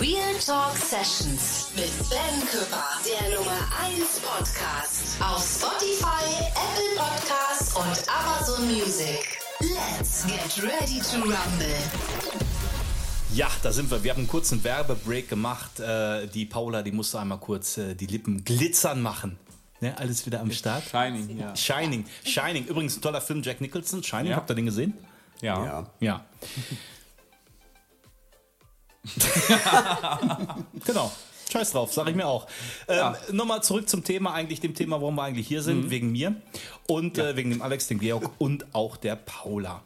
Real Talk Sessions mit Ben Küpper, der Nummer 1 Podcast auf Spotify, Apple Podcasts und Amazon Music. Let's get ready to rumble. Ja, da sind wir. Wir haben einen kurzen Werbebreak gemacht. Äh, die Paula, die musste einmal kurz äh, die Lippen glitzern machen. Ne, alles wieder am Start. Shining, ja. Shining, Shining. Übrigens ein toller Film, Jack Nicholson. Shining, Ja. habt ihr den gesehen? Ja. Ja. Ja. genau. Scheiß drauf, sag ich mir auch. Ähm, Nochmal zurück zum Thema, eigentlich dem Thema, warum wir eigentlich hier sind, wegen mir und äh, wegen dem Alex, dem Georg und auch der Paula.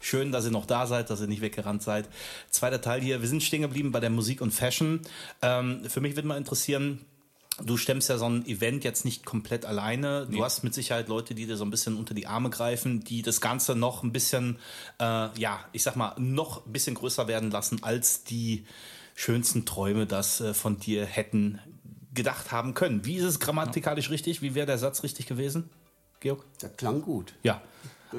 Schön, dass ihr noch da seid, dass ihr nicht weggerannt seid. Zweiter Teil hier. Wir sind stehen geblieben bei der Musik und Fashion. Ähm, für mich würde mal interessieren, Du stemmst ja so ein Event jetzt nicht komplett alleine. Du hast mit Sicherheit Leute, die dir so ein bisschen unter die Arme greifen, die das Ganze noch ein bisschen, äh, ja, ich sag mal, noch ein bisschen größer werden lassen, als die schönsten Träume das äh, von dir hätten gedacht haben können. Wie ist es grammatikalisch richtig? Wie wäre der Satz richtig gewesen, Georg? Das klang gut. Ja.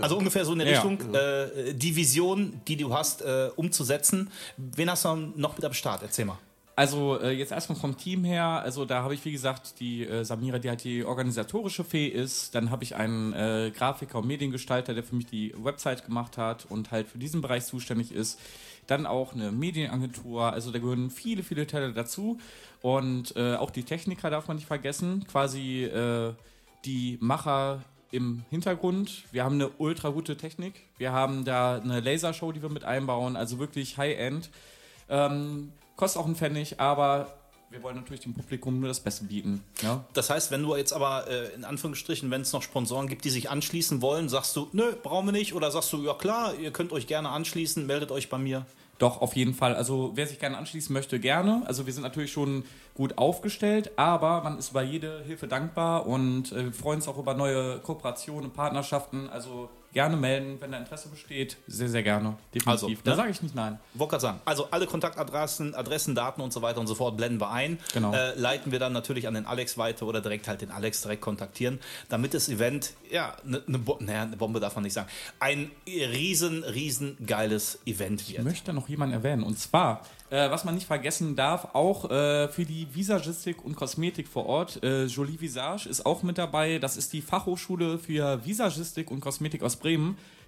Also ungefähr so in der Ja. Richtung, äh, die Vision, die du hast, äh, umzusetzen. Wen hast du noch mit am Start? Erzähl mal. Also äh, jetzt erstmal vom Team her, also da habe ich wie gesagt die äh, Samira, die halt die organisatorische Fee ist. Dann habe ich einen äh, Grafiker und Mediengestalter, der für mich die Website gemacht hat und halt für diesen Bereich zuständig ist. Dann auch eine Medienagentur, also da gehören viele, viele Teile dazu. Und äh, auch die Techniker darf man nicht vergessen, quasi äh, die Macher im Hintergrund. Wir haben eine ultra gute Technik. Wir haben da eine Lasershow, die wir mit einbauen, also wirklich High-End. Ähm, kostet auch einen Pfennig, aber wir wollen natürlich dem Publikum nur das Beste bieten. Ja? Das heißt, wenn du jetzt aber äh, in Anführungsstrichen, wenn es noch Sponsoren gibt, die sich anschließen wollen, sagst du, nö, brauchen wir nicht? Oder sagst du, ja klar, ihr könnt euch gerne anschließen, meldet euch bei mir. Doch, auf jeden Fall. Also wer sich gerne anschließen möchte, gerne. Also wir sind natürlich schon gut aufgestellt, aber man ist über jede Hilfe dankbar und äh, wir freuen uns auch über neue Kooperationen und Partnerschaften. Also gerne melden, wenn da Interesse besteht. Sehr, sehr gerne. Definitiv. Also, da ne? sage ich nicht nein. Wollte gerade sagen, also alle Kontaktadressen, Adressen, Daten und so weiter und so fort blenden wir ein. Genau. Äh, leiten wir dann natürlich an den Alex weiter oder direkt halt den Alex direkt kontaktieren, damit das Event, ja, eine ne, Bo naja, ne Bombe darf man nicht sagen, ein riesen, riesen geiles Event wird. Ich möchte noch jemanden erwähnen. Und zwar, äh, was man nicht vergessen darf, auch äh, für die Visagistik und Kosmetik vor Ort, äh, Jolie Visage ist auch mit dabei. Das ist die Fachhochschule für Visagistik und Kosmetik aus Bremen,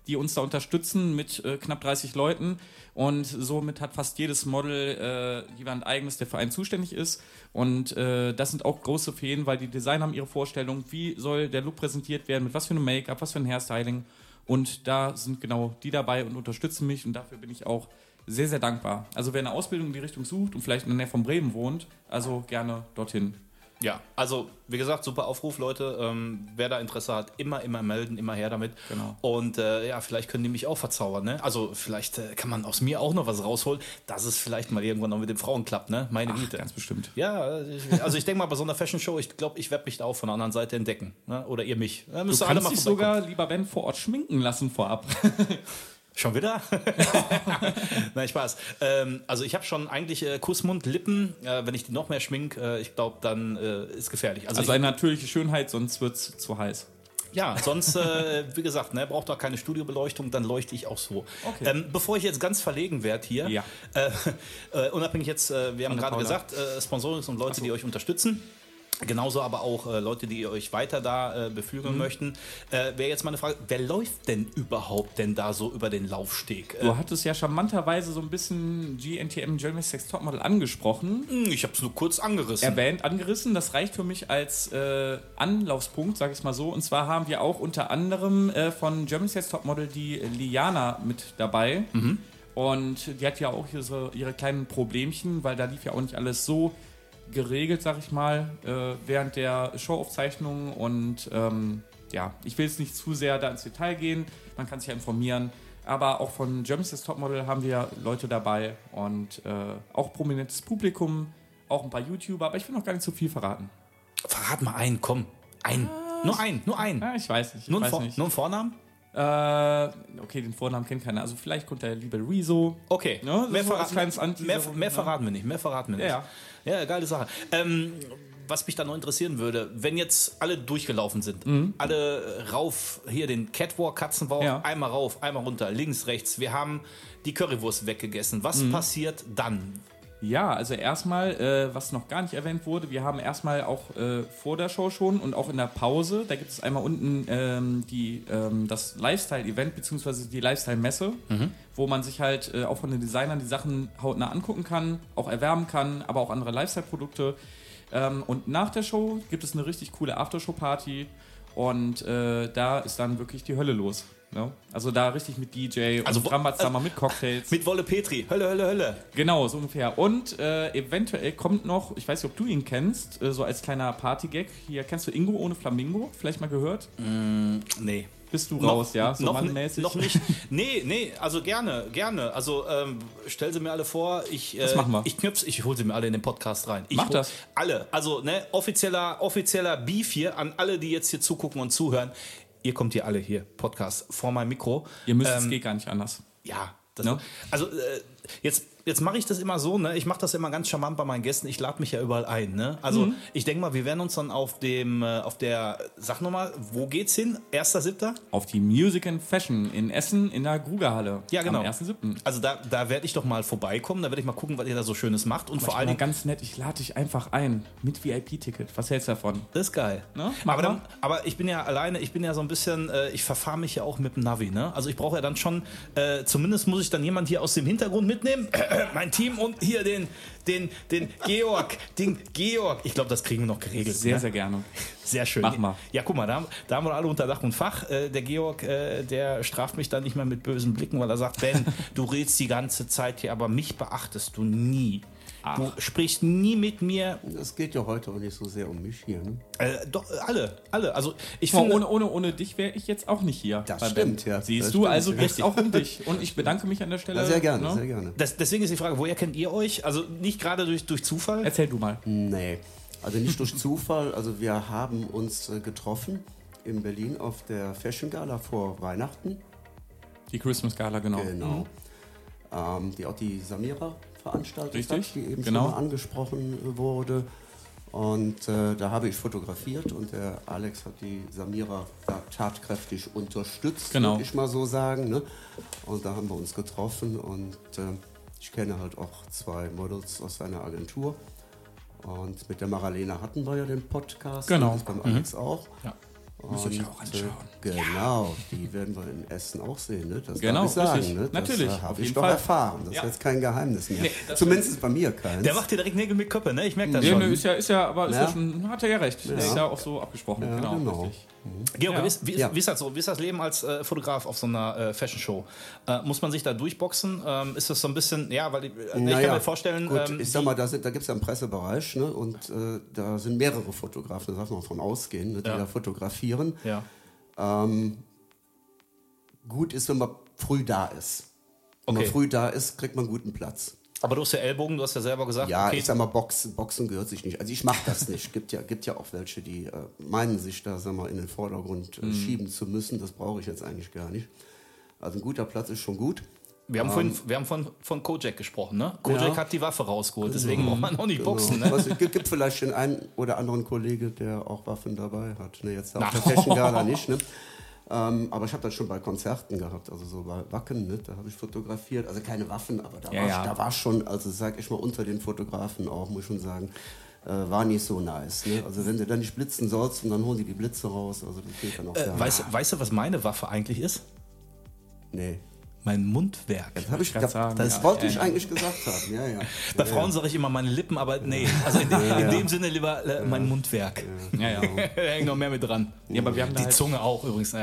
die uns da unterstützen mit äh, knapp 30 Leuten. Und somit hat fast jedes Model äh, jemand eigenes, der für einen zuständig ist. Und äh, das sind auch große Feen, weil die Designer haben ihre Vorstellung, wie soll der Look präsentiert werden, mit was für einem Make-up, was für ein Hairstyling. Und da sind genau die dabei und unterstützen mich und dafür bin ich auch sehr, sehr dankbar. Also wer eine Ausbildung in die Richtung sucht und vielleicht in der Nähe von Bremen wohnt, also gerne dorthin. Ja, also wie gesagt, super Aufruf, Leute. Ähm, wer da Interesse hat, immer, immer melden, immer her damit. Genau. Und äh, ja, vielleicht können die mich auch verzaubern, ne? Also vielleicht äh, kann man aus mir auch noch was rausholen, dass es vielleicht mal irgendwann noch mit den Frauen klappt, ne? Meine Güte. Ganz bestimmt. Ja, ich, also ich denke mal, bei so einer Fashion Show, ich glaube, ich werde mich da auch von der anderen Seite entdecken. Ne? Oder ihr mich. Da Du müsst ihr kannst dich vorbeikommen. sogar, lieber Ben, vor Ort schminken lassen vorab. Schon wieder? Nein, Spaß. Ähm, also ich habe schon eigentlich äh, Kussmund, Lippen. Äh, wenn ich die noch mehr schmink, äh, ich glaube, dann äh, ist gefährlich. Also, Also eine natürliche Schönheit, sonst wird es zu heiß. ja, sonst, äh, wie gesagt, ne, braucht auch keine Studiobeleuchtung, dann leuchte ich auch so. Okay. Ähm, bevor ich jetzt ganz verlegen werde hier, Ja. äh, unabhängig jetzt, wir haben gerade gesagt, äh, Sponsorings und Leute, die euch unterstützen. Genauso aber auch äh, Leute, die euch weiter da äh, beflügeln Mhm. möchten. Äh, Wäre jetzt mal eine Frage, wer läuft denn überhaupt denn da so über den Laufsteg? Äh, Du hattest ja charmanterweise so ein bisschen GNTM Germany's Sex Topmodel angesprochen. Hm, ich habe es nur kurz angerissen. erwähnt, angerissen. Das reicht für mich als äh, Anlaufspunkt, sage ich mal so. Und zwar haben wir auch unter anderem äh, von Germany's Next Topmodel die Liana mit dabei. Und die hat ja auch ihre, ihre kleinen Problemchen, weil da lief ja auch nicht alles so geregelt, sag ich mal, äh, während der Showaufzeichnung. Und ähm, ja, ich will jetzt nicht zu sehr da ins Detail gehen. Man kann sich ja informieren. Aber auch von Germany's Next Topmodel haben wir Leute dabei und äh, auch prominentes Publikum, auch ein paar YouTuber, aber ich will noch gar nicht so viel verraten. Verrat mal einen, komm. Ein. Nur ein, nur ein. Ja, ich weiß nicht. Ich Nur, weiß nicht. nur ein Vornamen? Äh, okay, den Vornamen kennt keiner. Also vielleicht kommt der liebe Rezo. Okay. Ja, mehr, so als verraten, mehr, mehr ne? verraten wir nicht. Mehr verraten wir nicht. Ja, Ja, geile Sache. Ähm, was mich da noch interessieren würde, wenn jetzt alle durchgelaufen sind, alle rauf, hier den Catwalk, Katzenbauch, Ja. einmal rauf, einmal runter, links, rechts, wir haben die Currywurst weggegessen. Was passiert dann? Ja, also erstmal, äh, was noch gar nicht erwähnt wurde, wir haben erstmal auch äh, vor der Show schon und auch in der Pause, da gibt es einmal unten ähm, die, ähm, das Lifestyle-Event beziehungsweise die Lifestyle-Messe, wo man sich halt äh, auch von den Designern die Sachen hautnah angucken kann, auch erwärmen kann, aber auch andere Lifestyle-Produkte. Ähm, und nach der Show gibt es eine richtig coole Aftershow-Party und äh, da ist dann wirklich die Hölle los. Ne? Also da richtig mit DJ Also und Rambazamba mit Cocktails. Mit Wolle Petri. Hölle, Hölle, Hölle. Genau, so ungefähr. Und äh, eventuell kommt noch, ich weiß nicht, ob du ihn kennst, äh, so als kleiner Partygag. Hier kennst du Ingo ohne Flamingo? Vielleicht mal gehört? Nee. Bist du raus, ja? So noch, mannmäßig? noch nicht. Nee, nee, also gerne, gerne. Also ähm, stell sie mir alle vor. Ich, äh, Das machen wir. Ich knüpf's, ich hole sie mir alle in den Podcast rein. Ich Mach das. Alle. Also, ne, offizieller, offizieller Beef hier an alle, die jetzt hier zugucken und zuhören. Ihr kommt hier alle hier, Podcast, vor meinem Mikro. Ihr müsst, es Ähm, geht gar nicht anders. Ja, das, Ne? also äh, jetzt, jetzt mache ich das immer so, ne? Ich mache das immer ganz charmant bei meinen Gästen. Ich lade mich ja überall ein, ne? Also Mhm. ich denke mal, wir werden uns dann auf dem, äh, auf der, sag nochmal, wo geht's hin? Erster, siebter? Auf die Music and Fashion in Essen in der Grugerhalle. Ja, genau. Am 1.7. Also da, da werde ich doch mal vorbeikommen, da werde ich mal gucken, was ihr da so Schönes macht und vor Vor Dingen, ganz nett, ich lade dich einfach ein mit VIP-Ticket. Was hältst du davon? das ist geil. Ne? Mach Aber, dann, aber ich bin ja alleine, ich bin ja so ein bisschen, äh, ich verfahre mich ja auch mit dem Navi, ne? Also ich brauche ja dann schon, äh, zumindest muss ich dann jemand hier aus dem Hintergrund mitnehmen, mein Team und hier den, den, den Georg, den Georg. Ich glaube, das kriegen wir noch geregelt. Sehr, ne? sehr gerne. Sehr schön. Mach mal. Ja, guck mal, da, haben- da haben wir alle unter Dach und Fach. Äh, der Georg, äh, der straft mich dann nicht mehr mit bösen Blicken, weil er sagt, Ben, du redest die ganze Zeit hier, aber mich beachtest du nie. Du sprichst nie mit mir. Es geht ja heute auch nicht so sehr um mich hier. Ne? Äh, doch, alle, alle. Also ich mal, finde, ohne, ohne, ohne dich wäre ich jetzt auch nicht hier. Das stimmt, Ben. ja. Siehst Das du, stimmt, also geht es auch um dich. Und ich bedanke mich an der Stelle. Ja, sehr gerne, ne? sehr gerne. das, deswegen ist die Frage, woher kennt ihr euch? Also nicht gerade durch, durch Zufall? Erzähl du mal. Nee, also nicht durch Zufall. Also wir haben uns äh, getroffen in Berlin auf der Fashion Gala vor Weihnachten. Die Christmas Gala, genau. Genau. Ähm, die auch die Samira veranstaltet Richtig, hat, die eben genau. schon mal angesprochen wurde. Und äh, da habe ich fotografiert und der Alex hat die Samira da tatkräftig unterstützt, Genau. würde ich mal so sagen. Ne? Und da haben wir uns getroffen und äh, ich kenne halt auch zwei Models aus seiner Agentur. Und mit der Maralena hatten wir ja den Podcast. Genau. Und das beim Alex auch. Ja. Müsst ihr euch auch anschauen. Äh, genau, die werden wir in Essen auch sehen. Ne? Das Genau, darf ich sagen. richtig. Ne? Das Natürlich, äh, auf habe jeden ich doch Fall. erfahren. Das Ja. ist jetzt kein Geheimnis mehr. Nee, Zumindest bei mir keins. Der macht dir direkt Nägel mit Köppe, ne? Ich merke das Nee, schon. nö, ist ja, ist ja, aber ist ja. Ja. schon, hat er ja recht. Ist ja auch so abgesprochen. Ja, genau, genau. richtig. Georg, Ja. wie, ist, wie, Ja. wie ist das so? Wie ist das Leben als äh, Fotograf auf so einer äh, Fashion Show? Äh, muss man sich da durchboxen? Ähm, ist das so ein bisschen, ja, weil ich, äh, ich kann Naja, mir vorstellen, Gut, ähm, ich sag mal, da, sind- da gibt es ja einen Pressebereich ne? und äh, da sind mehrere Fotografen, da darf man von ausgehen, ne, die Ja. da fotografieren. ja. Ähm, gut ist, wenn man früh da ist. Wenn Okay. man früh da ist, kriegt man guten Platz. Aber du hast ja Ellbogen, du hast ja selber gesagt, Ja, okay, ich sag mal, Boxen, Boxen gehört sich nicht. Also ich mache das nicht. Gibt ja, gibt ja auch welche, die äh, meinen, sich da sag mal, in den Vordergrund Mhm. äh, schieben zu müssen. Das brauche ich jetzt eigentlich gar nicht. Also ein guter Platz ist schon gut. wir haben, vorhin, wir haben von, von Kojak gesprochen, ne? Kojak Ja. hat die Waffe rausgeholt, deswegen braucht man auch nicht boxen, ne? Es gibt, vielleicht den einen oder anderen Kollege, der auch Waffen dabei hat. Ne, jetzt auf der Fashion Gala nicht. Ne? Ähm, aber ich habe das schon bei Konzerten gehabt, also so bei Wacken, ne? da habe ich fotografiert. Also keine Waffen, aber da, Ja, war, ja. da war schon, also sag ich mal, unter den Fotografen auch, muss ich schon sagen, äh, war nicht so nice. Ne? Also wenn du dann nicht blitzen sollst und dann holen die die Blitze raus, also das geht dann auch Äh, weißt, weißt du, was meine Waffe eigentlich ist? Nee. Mein Mundwerk. Das, hab ich, grad sagen, das ja. wollte ich Ja. eigentlich gesagt haben. Ja, ja. Bei ja, Frauen sage ich immer meine Lippen, aber nee. Also in, dem- in dem Sinne lieber äh, mein Mundwerk. Ja, ja. da hängt noch mehr mit dran. Ja, aber wir haben Die halt, Zunge auch übrigens.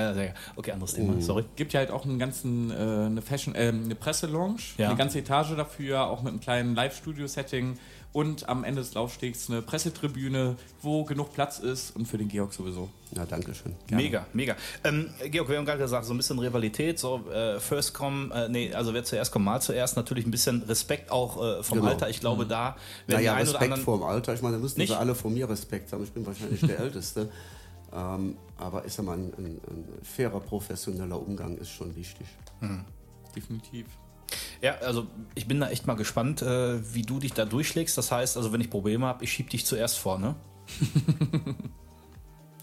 Okay, anderes Thema. Sorry. gibt ja halt auch einen ganzen, äh, eine Fashion, äh, eine Presselounge, Ja. eine ganze Etage dafür, auch mit einem kleinen Live-Studio-Setting und am Ende des Laufstegs eine Pressetribüne, wo genug Platz ist und für den Georg sowieso. ja danke schön. Mega, mega. Ähm, Georg, wir haben gerade gesagt, so ein bisschen Rivalität, so äh, First Come, äh, nee, also wer zuerst kommt, mal zuerst. Natürlich ein bisschen Respekt auch äh, vom Genau. Alter. Ich glaube, da werden Naja, die ein oder Respekt anderen. vor dem Alter. Ich meine, da müssten Nicht? sie alle vor mir Respekt haben. Ich bin wahrscheinlich der Älteste. Ähm, aber ich sag mal, ein, ein, ein fairer, professioneller Umgang ist schon wichtig. Definitiv. Ja, also ich bin da echt mal gespannt, äh, wie du dich da durchschlägst. Das heißt, also wenn ich Probleme habe, ich schieb dich zuerst vor, ne?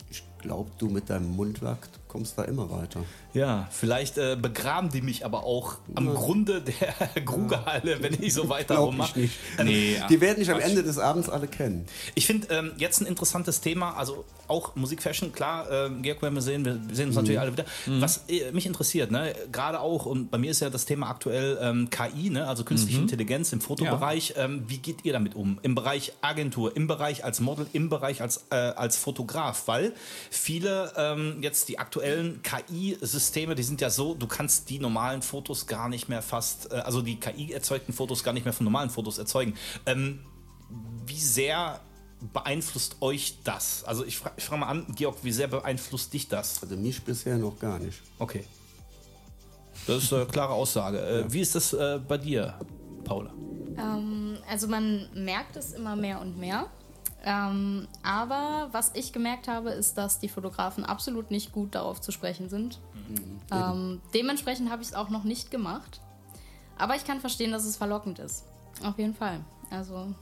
Ich glaube, du mit deinem Mundwerk kommst da immer weiter. Ja, vielleicht äh, begraben die mich aber auch am Grunde der Grugehalle, wenn ich so weiter Glaub ich rummache. nicht. Ähm, Nee, Die werden dich am Ende des Abends alle kennen. Ich finde ähm, jetzt ein interessantes Thema, also auch Musikfashion, klar, äh, Georg werden wir sehen, wir sehen uns natürlich alle wieder. Was äh, mich interessiert, ne, gerade auch, und bei mir ist ja das Thema aktuell ähm, KI, ne, also künstliche Intelligenz im Fotobereich. Ähm, wie geht ihr damit um? Im Bereich Agentur, im Bereich als Model, im Bereich als, äh, als Fotograf, weil viele ähm, jetzt die aktuellen KI-Systeme, die sind ja so, du kannst die normalen Fotos gar nicht mehr fast, äh, also die KI-erzeugten Fotos gar nicht mehr von normalen Fotos erzeugen. Ähm, wie sehr beeinflusst euch das? Also ich frage frag mal an, Georg, wie sehr beeinflusst dich das? Also mich bisher noch gar nicht. Okay. Das ist eine klare Aussage. Äh, Wie ist das äh, bei dir, Paula? Ähm, also man merkt es immer mehr und mehr. Ähm, aber was ich gemerkt habe, ist, dass die Fotografen absolut nicht gut darauf zu sprechen sind. Ähm, dementsprechend habe ich es auch noch nicht gemacht. Aber ich kann verstehen, dass es verlockend ist. Auf jeden Fall. Also,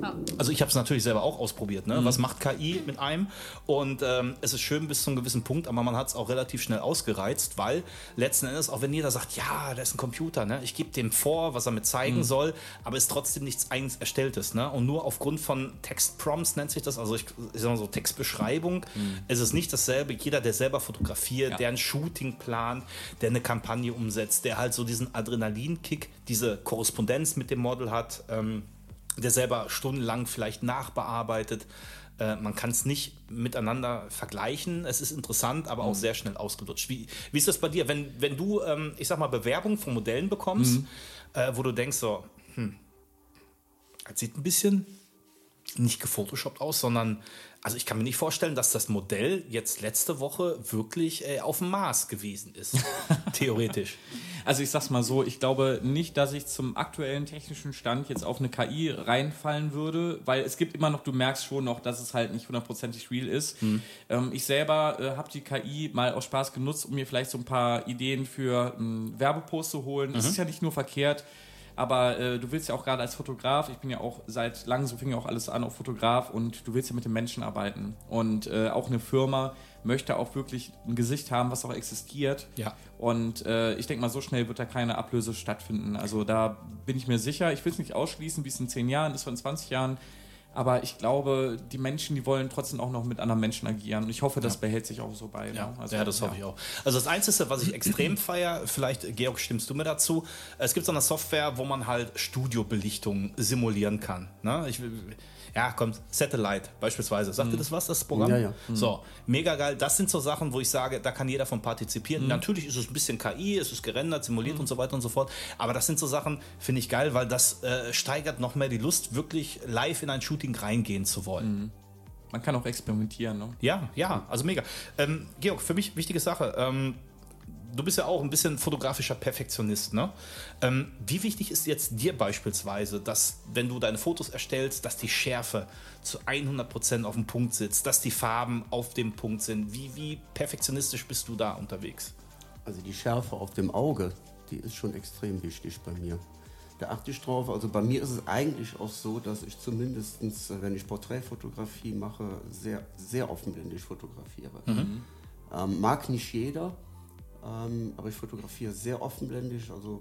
ja. Also ich habe es natürlich selber auch ausprobiert. Ne? Was macht KI mit einem? Und ähm, es ist schön bis zu einem gewissen Punkt, aber man hat es auch relativ schnell ausgereizt, weil letzten Endes, auch wenn jeder sagt, ja, da ist ein Computer, ne? ich gebe dem vor, was er mir zeigen soll, aber es ist trotzdem nichts eigens Erstelltes. Ne? Und nur aufgrund von Textprompts nennt sich das, also ich, ich sag mal so Textbeschreibung, ist es nicht dasselbe. Jeder, der selber fotografiert, Ja. der ein Shooting plant, der eine Kampagne umsetzt, der halt so diesen Adrenalinkick, diese Korrespondenz mit dem Model hat, ähm, der selber stundenlang vielleicht nachbearbeitet. Äh, man kann es nicht miteinander vergleichen. Es ist interessant, aber auch sehr schnell ausgelutscht. Wie, wie ist das bei dir, wenn, wenn du, ähm, ich sag mal, Bewerbungen von Modellen bekommst, äh, wo du denkst so, hm, das sieht ein bisschen nicht gefotoshoppt aus, sondern also ich kann mir nicht vorstellen, dass das Modell jetzt letzte Woche wirklich äh, auf dem Mars gewesen ist. Theoretisch. Also ich sag's mal so, ich glaube nicht, dass ich zum aktuellen technischen Stand jetzt auf eine KI reinfallen würde, weil es gibt immer noch, du merkst schon noch, dass es halt nicht hundertprozentig real ist. Ähm, ich selber äh, habe die KI mal aus Spaß genutzt, um mir vielleicht so ein paar Ideen für einen Werbepost zu holen. Es ist ja nicht nur verkehrt, aber äh, du willst ja auch gerade als Fotograf, ich bin ja auch seit langem, so fing ja auch alles an, auch Fotograf und du willst ja mit den Menschen arbeiten. Und äh, auch eine Firma möchte auch wirklich ein Gesicht haben, was auch existiert. Ja. Und äh, ich denke mal, so schnell wird da keine Ablöse stattfinden. Also da bin ich mir sicher. Ich will es nicht ausschließen, wie es in 10 Jahren ist, in 20 Jahren. Aber ich glaube, die Menschen, die wollen trotzdem auch noch mit anderen Menschen agieren. Und ich hoffe, das behält sich auch so bei. Ja, ne? Also, ja, das hoffe ich auch. Also das Einzige, was ich extrem feier, vielleicht, Georg, stimmst du mir dazu, es gibt so eine Software, wo man halt Studiobelichtung simulieren kann. Ne? Ich, will- ja, kommt, Satellite beispielsweise. Sagt ihr das was, das Programm? Ja, ja. So, mega geil. Das sind so Sachen, wo ich sage, da kann jeder von partizipieren. Natürlich ist es ein bisschen KI, es ist gerendert, simuliert und so weiter und so fort. Aber das sind so Sachen, finde ich geil, weil das äh, steigert noch mehr die Lust, wirklich live in ein Shooting reingehen zu wollen. Man kann auch experimentieren. Ne? Ja, ja, also mega. Ähm, Georg, für mich wichtige Sache. Ähm, du bist ja auch ein bisschen fotografischer Perfektionist, ne? Ähm, wie wichtig ist jetzt dir beispielsweise, dass, wenn du deine Fotos erstellst, dass die Schärfe zu 100% auf dem Punkt sitzt, dass die Farben auf dem Punkt sind? Wie, wie perfektionistisch bist du da unterwegs? Also die Schärfe auf dem Auge, die ist schon extrem wichtig bei mir. Da achte ich drauf. Also bei mir ist es eigentlich auch so, dass ich zumindest, wenn ich Porträtfotografie mache, sehr, sehr offenblendig fotografiere. Ähm, mag nicht jeder, ähm, aber ich fotografiere sehr offenblendig, also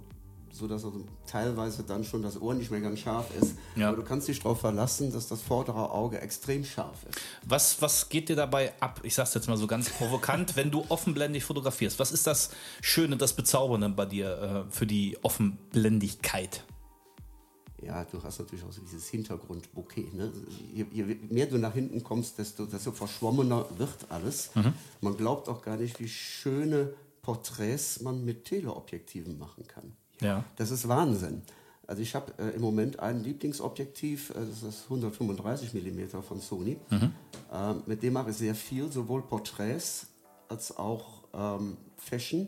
so dass also teilweise dann schon das Ohr nicht mehr ganz scharf ist. Ja. Aber du kannst dich darauf verlassen, dass das vordere Auge extrem scharf ist. Was, was geht dir dabei ab? Ich sag's jetzt mal so ganz provokant, wenn du offenblendig fotografierst. Was ist das Schöne, das Bezaubernde bei dir äh, für die Offenblendigkeit? Ja, du hast natürlich auch so dieses Hintergrundbouquet. Ne? Je, je mehr du nach hinten kommst, desto, desto verschwommener wird alles. Man glaubt auch gar nicht, wie schöne Porträts man mit Teleobjektiven machen kann. Ja. Das ist Wahnsinn. Also ich habe äh, im Moment ein Lieblingsobjektiv, äh, das ist 135 mm von Sony. Ähm, mit dem mache ich sehr viel, sowohl Porträts als auch ähm, Fashion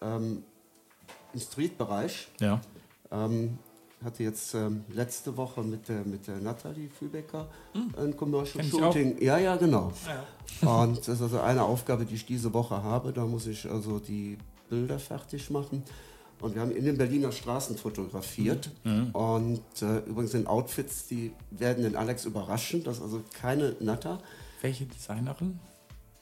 ähm, im Street-Bereich. Ja. Ähm, hatte jetzt ähm, letzte Woche mit der, mit der Nathalie Fübecker ein Commercial Shooting. Ja, ja, genau. Und das ist also eine Aufgabe, die ich diese Woche habe. Da muss ich also die Bilder fertig machen. Und wir haben in den Berliner Straßen fotografiert. Und äh, übrigens sind Outfits, die werden den Alex überraschen. Das ist also keine Natter. Welche Designerin?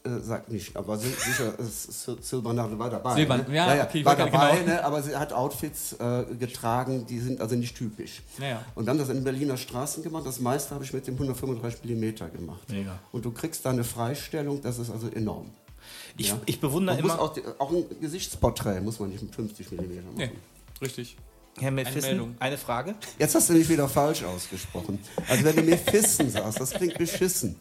Äh, sagt nicht, aber si- sicher, Sil- Silbernadel war dabei. Silbern- ne? ja, okay, ich war dabei, genau. ne? aber sie hat Outfits äh, getragen, die sind also nicht typisch. Naja. Und haben das in Berliner Straßen gemacht. Das meiste habe ich mit dem 135 mm gemacht. Mega. Und du kriegst da eine Freistellung, das ist also enorm. Ich, Ja. ich bewundere Man immer, auch, die, auch ein Gesichtsporträt muss man nicht mit 50 mm machen. Nee, richtig. Herr Mephissen, Meldung. eine Frage. Jetzt hast du mich wieder falsch ausgesprochen. Also wenn du Mephissen sagst, das klingt beschissen.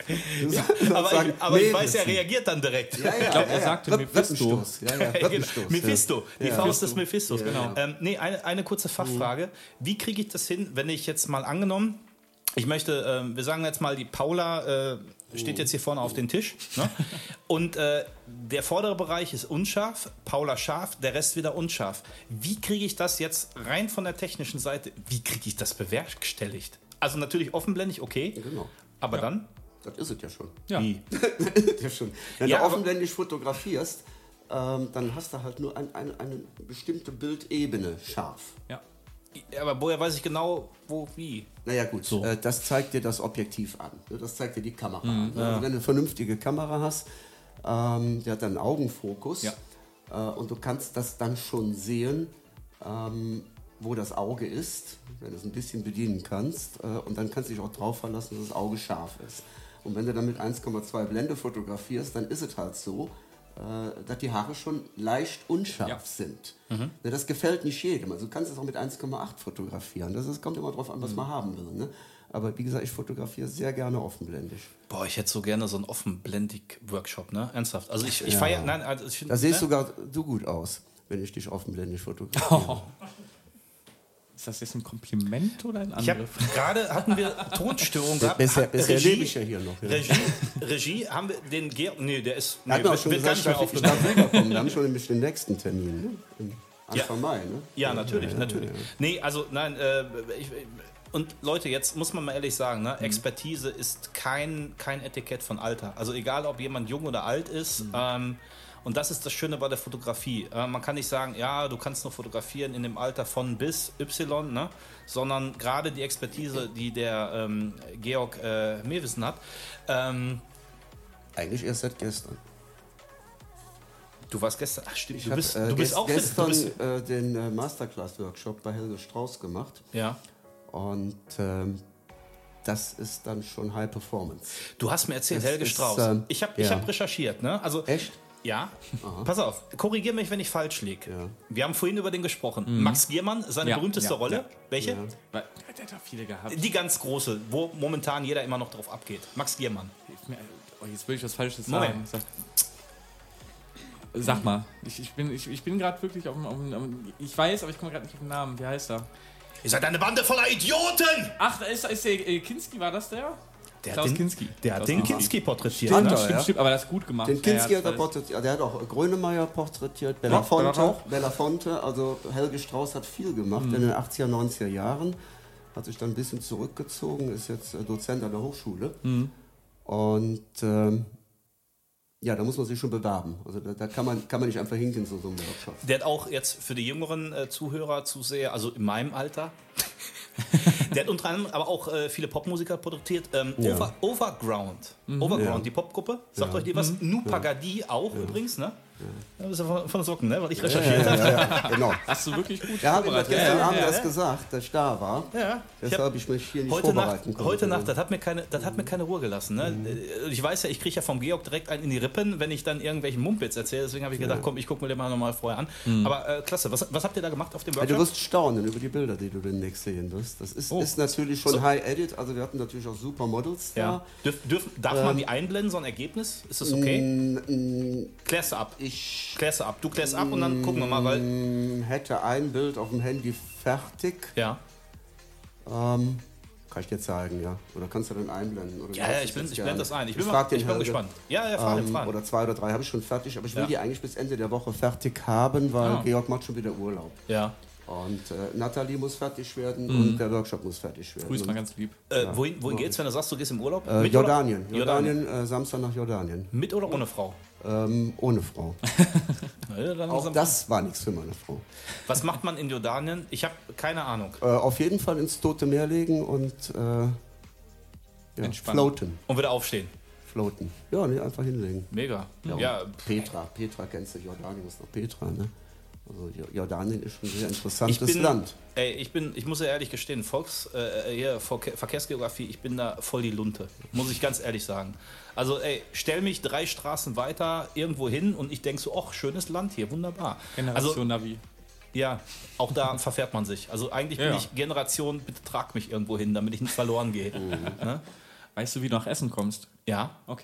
Sollst Aber, sagen, ich, aber ich weiß, er reagiert dann direkt. Ja, ja, Ich glaub, er ja, sagte Mephisto. Ja, ja. Rippenstoß, Mephisto, die Ja. Faust des Mephistos. Genau. Ähm, nee, eine, eine kurze Fachfrage. Wie kriege ich das hin, wenn ich jetzt mal angenommen, ich möchte, ähm, wir sagen jetzt mal, die Paula äh, steht jetzt hier vorne auf den Tisch ne? und äh, der vordere Bereich ist unscharf, Paula scharf, der Rest wieder unscharf. Wie kriege ich das jetzt rein von der technischen Seite, wie kriege ich das bewerkstelligt? Also natürlich offenblendig, okay, Genau. aber dann? Das ist es ja schon. Ja. Wie? ja schon. Wenn Ja, du offenblendig fotografierst, ähm, dann hast du halt nur ein, ein, eine bestimmte Bildebene scharf. Ja. Aber woher weiß ich genau, wo, wie? Naja gut, So. äh, das zeigt dir das Objektiv an. ne? Das zeigt dir die Kamera Mhm, an. ne? Also wenn du eine vernünftige Kamera hast, ähm, der hat dann einen Augenfokus Ja. äh, und du kannst das dann schon sehen, ähm, wo das Auge ist, wenn du es ein bisschen bedienen kannst. Äh, und dann kannst du dich auch drauf verlassen, dass das Auge scharf ist. Und wenn du dann mit 1,2 Blende fotografierst, dann ist es halt so, dass die Haare schon leicht unscharf Ja. sind. Ne, Das gefällt nicht jedem. Also du kannst es auch mit 1,8 fotografieren. Das ist, kommt immer drauf an, was man haben will. Ne? Aber wie gesagt, ich fotografiere sehr gerne offenblendig. Boah, ich hätte so gerne so einen offenblendig-Workshop, ne? Ernsthaft. Also ich, ich feiere, nein, also ich finde, Da siehst ne? sogar du gut aus, wenn ich dich offenblendig fotografiere. Ist das jetzt ein Kompliment oder ein Ich habe Angriff? gerade hatten wir Tonstörung gehabt. Bisher, Hat bisher Regie- lebe ich ja hier noch. Ja. Regie, Regie, haben wir den Georg, nee, der ist, Er hat nee, mir auch wird, schon wird gar gesagt, nicht mehr ich darf wiederkommen. Wir haben schon nämlich den nächsten Termin. Ne? Anfang Mai. Ne? Ja, natürlich, natürlich. Nee, also nein, äh, ich, und Leute, jetzt muss man mal ehrlich sagen, ne, Expertise ist kein, kein Etikett von Alter. Also egal, ob jemand jung oder alt ist. Ähm, und das ist das Schöne bei der Fotografie. Äh, man kann nicht sagen, ja, du kannst nur fotografieren in dem Alter von bis Y, ne? sondern gerade die Expertise, die der ähm, Georg äh, Mewissen hat. Ähm, Eigentlich erst seit gestern. du warst gestern, ach stimmt, Ich du habe bist, äh, du bist gest- auch gestern bist, äh, den äh, Masterclass-Workshop bei Helge Strauß gemacht. ja. Und ähm, das ist dann schon High Performance. Du hast mir erzählt, Das Helge ist, Strauß. ähm, ich habe ich ja. hab recherchiert, ne? Also, Echt? Ja. Pass auf, korrigier mich, wenn ich falsch liege. Ja. Wir haben vorhin über den gesprochen. Max Giermann, seine Ja, berühmste ja, Rolle. ja. Welche? Der hat da viele gehabt. Die ganz große, wo momentan jeder immer noch drauf abgeht. Max Giermann. Oh, jetzt will ich was Falsches Moment. sagen. Sag, sag mal. Ich, ich bin, ich, ich bin gerade wirklich auf dem. Ich weiß, aber ich komme gerade nicht auf den Namen. Wie heißt er? Ihr seid eine Bande voller Idioten! Ach, da ist, ist der äh, Kinski, war das der? Der Klaus hat den, Kinski. Der hat Klaus den Kinski. Porträtiert. Stimmt, Ne? ja. Stimmt, stimmt, aber das ist gut gemacht. Den Kinski Ja, hat er ja, porträtiert. Der hat auch Grönemeyer porträtiert, Belafonte. Belafonte, also Helge Strauß hat viel gemacht Mhm. in den 80er, 90er Jahren. Hat sich dann ein bisschen zurückgezogen, ist jetzt äh, Dozent an der Hochschule. Mhm. Und ähm, ja, da muss man sich schon bewerben. Also da, da kann, man, kann man nicht einfach hingehen zu so einem Workshop. Der hat auch jetzt für die jüngeren äh, Zuhörer, Zuseher, also in meinem Alter, der hat unter anderem aber auch äh, viele Popmusiker porträtiert. Ähm, Ja. Over, Overground. Overground, die Popgruppe. Sagt euch die was? Nu Pagadi auch übrigens, ne? Ja. Das ist ja von, von Socken, ne? Weil ich recherchiert habe. Ja, ja, genau. Hast du wirklich gut mir vorbereitet. gestern Abend ja, das ja. gesagt, dass ich da war. Ja. Deshalb hab- habe ich mich hier nicht Heute Nacht, vorbereiten heute Nacht, das hat mir keine, das hat mir keine Ruhe gelassen. Ne? Mhm. Ich weiß ja, ich kriege ja vom Georg direkt einen in die Rippen, wenn ich dann irgendwelchen Mumpitz erzähle. Deswegen habe ich gedacht, komm, ich gucke mir den mal nochmal vorher an. Aber äh, klasse, was, was habt ihr da gemacht auf dem Ja, Workshop? du wirst staunen über die Bilder, die du demnächst sehen wirst. Das ist, Oh. ist natürlich schon High Edit, also wir hatten natürlich auch super Models da. ja. Dürf, dürf, darf man die einblenden, so ein Ergebnis? Ist das okay? Klärst du ab. Ich Klärst ab. Du klärst ab und dann gucken wir mal, weil. mm, hätte ein Bild auf dem Handy fertig. Ja. Ähm, kann ich dir zeigen, ja. Oder kannst du dann einblenden? Oder Ja, ja, ich, bin, ich blende das ein. Ich bin, frag mal, ich bin Helge. gespannt. Ja, ja, fahren, Ähm, fahren. oder zwei oder drei habe ich schon fertig, aber ich will Ja. die eigentlich bis Ende der Woche fertig haben, weil Ah. Georg macht schon wieder Urlaub. Ja. Und äh, Nathalie muss fertig werden Mhm. und der Workshop muss fertig werden. Grüß mal ganz lieb. Äh, wohin wohin geht's, wenn du sagst, du gehst im Urlaub? äh, Mit Jordanien. Oder? Jordanien, äh, Samstag nach Jordanien. Mit oder ohne Frau? Ähm, ohne Frau. Ja, Auch das war nichts für meine Frau. Was macht man in Jordanien? Ich habe keine Ahnung. Äh, auf jeden Fall ins Tote Meer legen und äh, ja, floaten. Und wieder aufstehen. Floaten. Ja, nee, einfach hinlegen. Mega. Ja, Petra, Petra kennst du, Jordanien ist noch Petra, ne? Also Jo- Jordanien ist schon ein sehr ich interessantes bin, Land. ey, ich bin, ich muss ja ehrlich gestehen, Volks, äh, hier, Verke- Verkehrsgeografie, ich bin da voll die Lunte. Muss ich ganz ehrlich sagen. Also, ey, stell mich drei Straßen weiter irgendwo hin und ich denke so, ach, schönes Land hier, wunderbar. Generation Also, Navi. ja, auch da verfährt man sich. Also, eigentlich bin Ja. ich Generation, bitte trag mich irgendwo hin, damit ich nicht verloren gehe. Ne? Weißt du, wie du nach Essen kommst? Ja, Okay.